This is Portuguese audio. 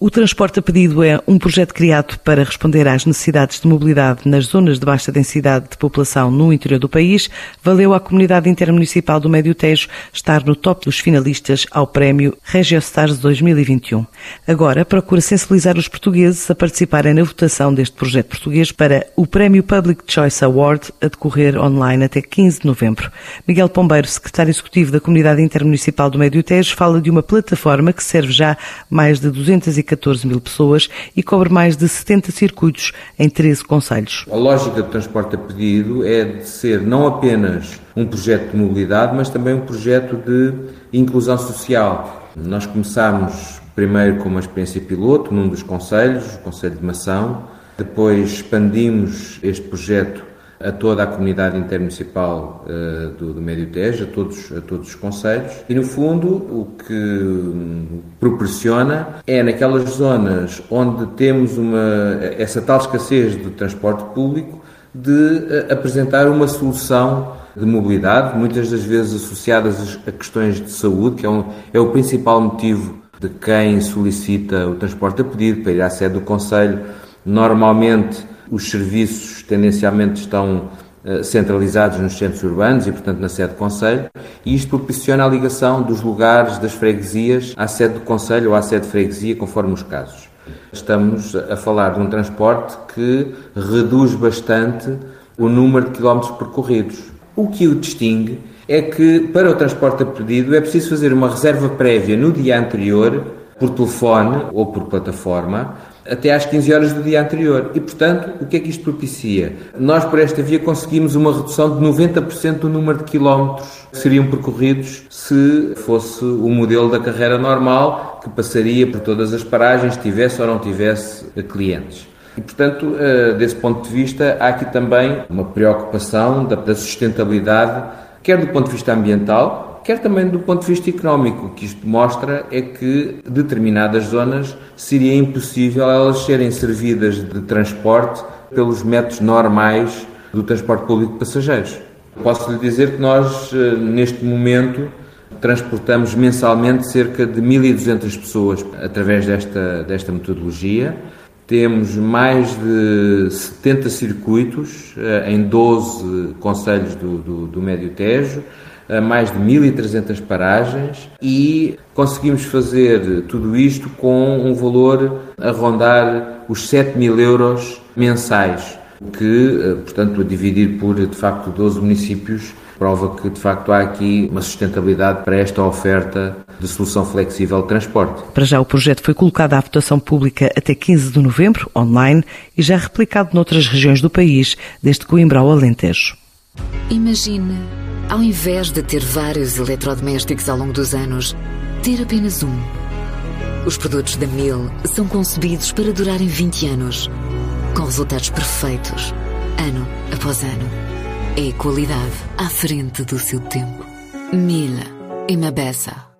O Transporte a Pedido é um projeto criado para responder às necessidades de mobilidade nas zonas de baixa densidade de população no interior do país. Valeu à comunidade intermunicipal do Médio Tejo estar no top dos finalistas ao prémio Regiostars 2021. Agora procura sensibilizar os portugueses a participarem na votação deste projeto português para o Prémio Public Choice Award a decorrer online até 15 de novembro. Miguel Pombeiro, secretário executivo da comunidade intermunicipal do Médio Tejo, fala de uma plataforma que serve já mais de 214 14 mil pessoas e cobre mais de 70 circuitos em 13 conselhos. A lógica do transporte a pedido é de ser não apenas um projeto de mobilidade, mas também um projeto de inclusão social. Nós começámos primeiro com uma experiência piloto num dos conselhos, o Conselho de Mação, depois expandimos este projeto a toda a comunidade intermunicipal uh, do, do Médio Tejo, a todos, a todos os conselhos, e no fundo o que um, proporciona é naquelas zonas onde temos uma, essa tal escassez de transporte público de uh, apresentar uma solução de mobilidade, muitas das vezes associadas a questões de saúde, que é, um, é o principal motivo de quem solicita o transporte a pedido para ir à sede do Conselho. Normalmente os serviços tendencialmente estão eh, centralizados nos centros urbanos e, portanto, na sede do Conselho, e isto proporciona a ligação dos lugares das freguesias à sede do Conselho ou à sede de freguesia, conforme os casos. Estamos a falar de um transporte que reduz bastante o número de quilómetros percorridos. O que o distingue é que, para o transporte a pedido, é preciso fazer uma reserva prévia no dia anterior, por telefone ou por plataforma, até às 15 horas do dia anterior. E, portanto, o que é que isto propicia? Nós, por esta via, conseguimos uma redução de 90% do número de quilómetros que seriam percorridos se fosse o modelo da carreira normal, que passaria por todas as paragens, tivesse ou não tivesse clientes. E, portanto, eh, desse ponto de vista, há aqui também uma preocupação da sustentabilidade, quer do ponto de vista ambiental, quer também do ponto de vista económico. O que isto mostra é que determinadas zonas seria impossível elas serem servidas de transporte pelos métodos normais do transporte público de passageiros. Posso lhe dizer que nós, eh, neste momento, transportamos mensalmente cerca de 1.200 pessoas através desta, desta metodologia. Temos mais de 70 circuitos eh, em 12 conselhos do, do, do Médio Tejo a mais de 1.300 paragens e conseguimos fazer tudo isto com um valor a rondar os 7 mil euros mensais, que, eh, portanto, a dividir por, de facto, 12 municípios, prova que, de facto, há aqui uma sustentabilidade para esta oferta de solução flexível de transporte. Para já, o projeto foi colocado à votação pública até 15 de novembro, online, e já replicado noutras regiões do país, desde Coimbra ao Alentejo. Imagine ao invés de ter vários eletrodomésticos ao longo dos anos, ter apenas um. Os produtos da Miele são concebidos para durarem 20 anos, com resultados perfeitos, ano após ano. É qualidade à frente do seu tempo. Miele, Imabessa.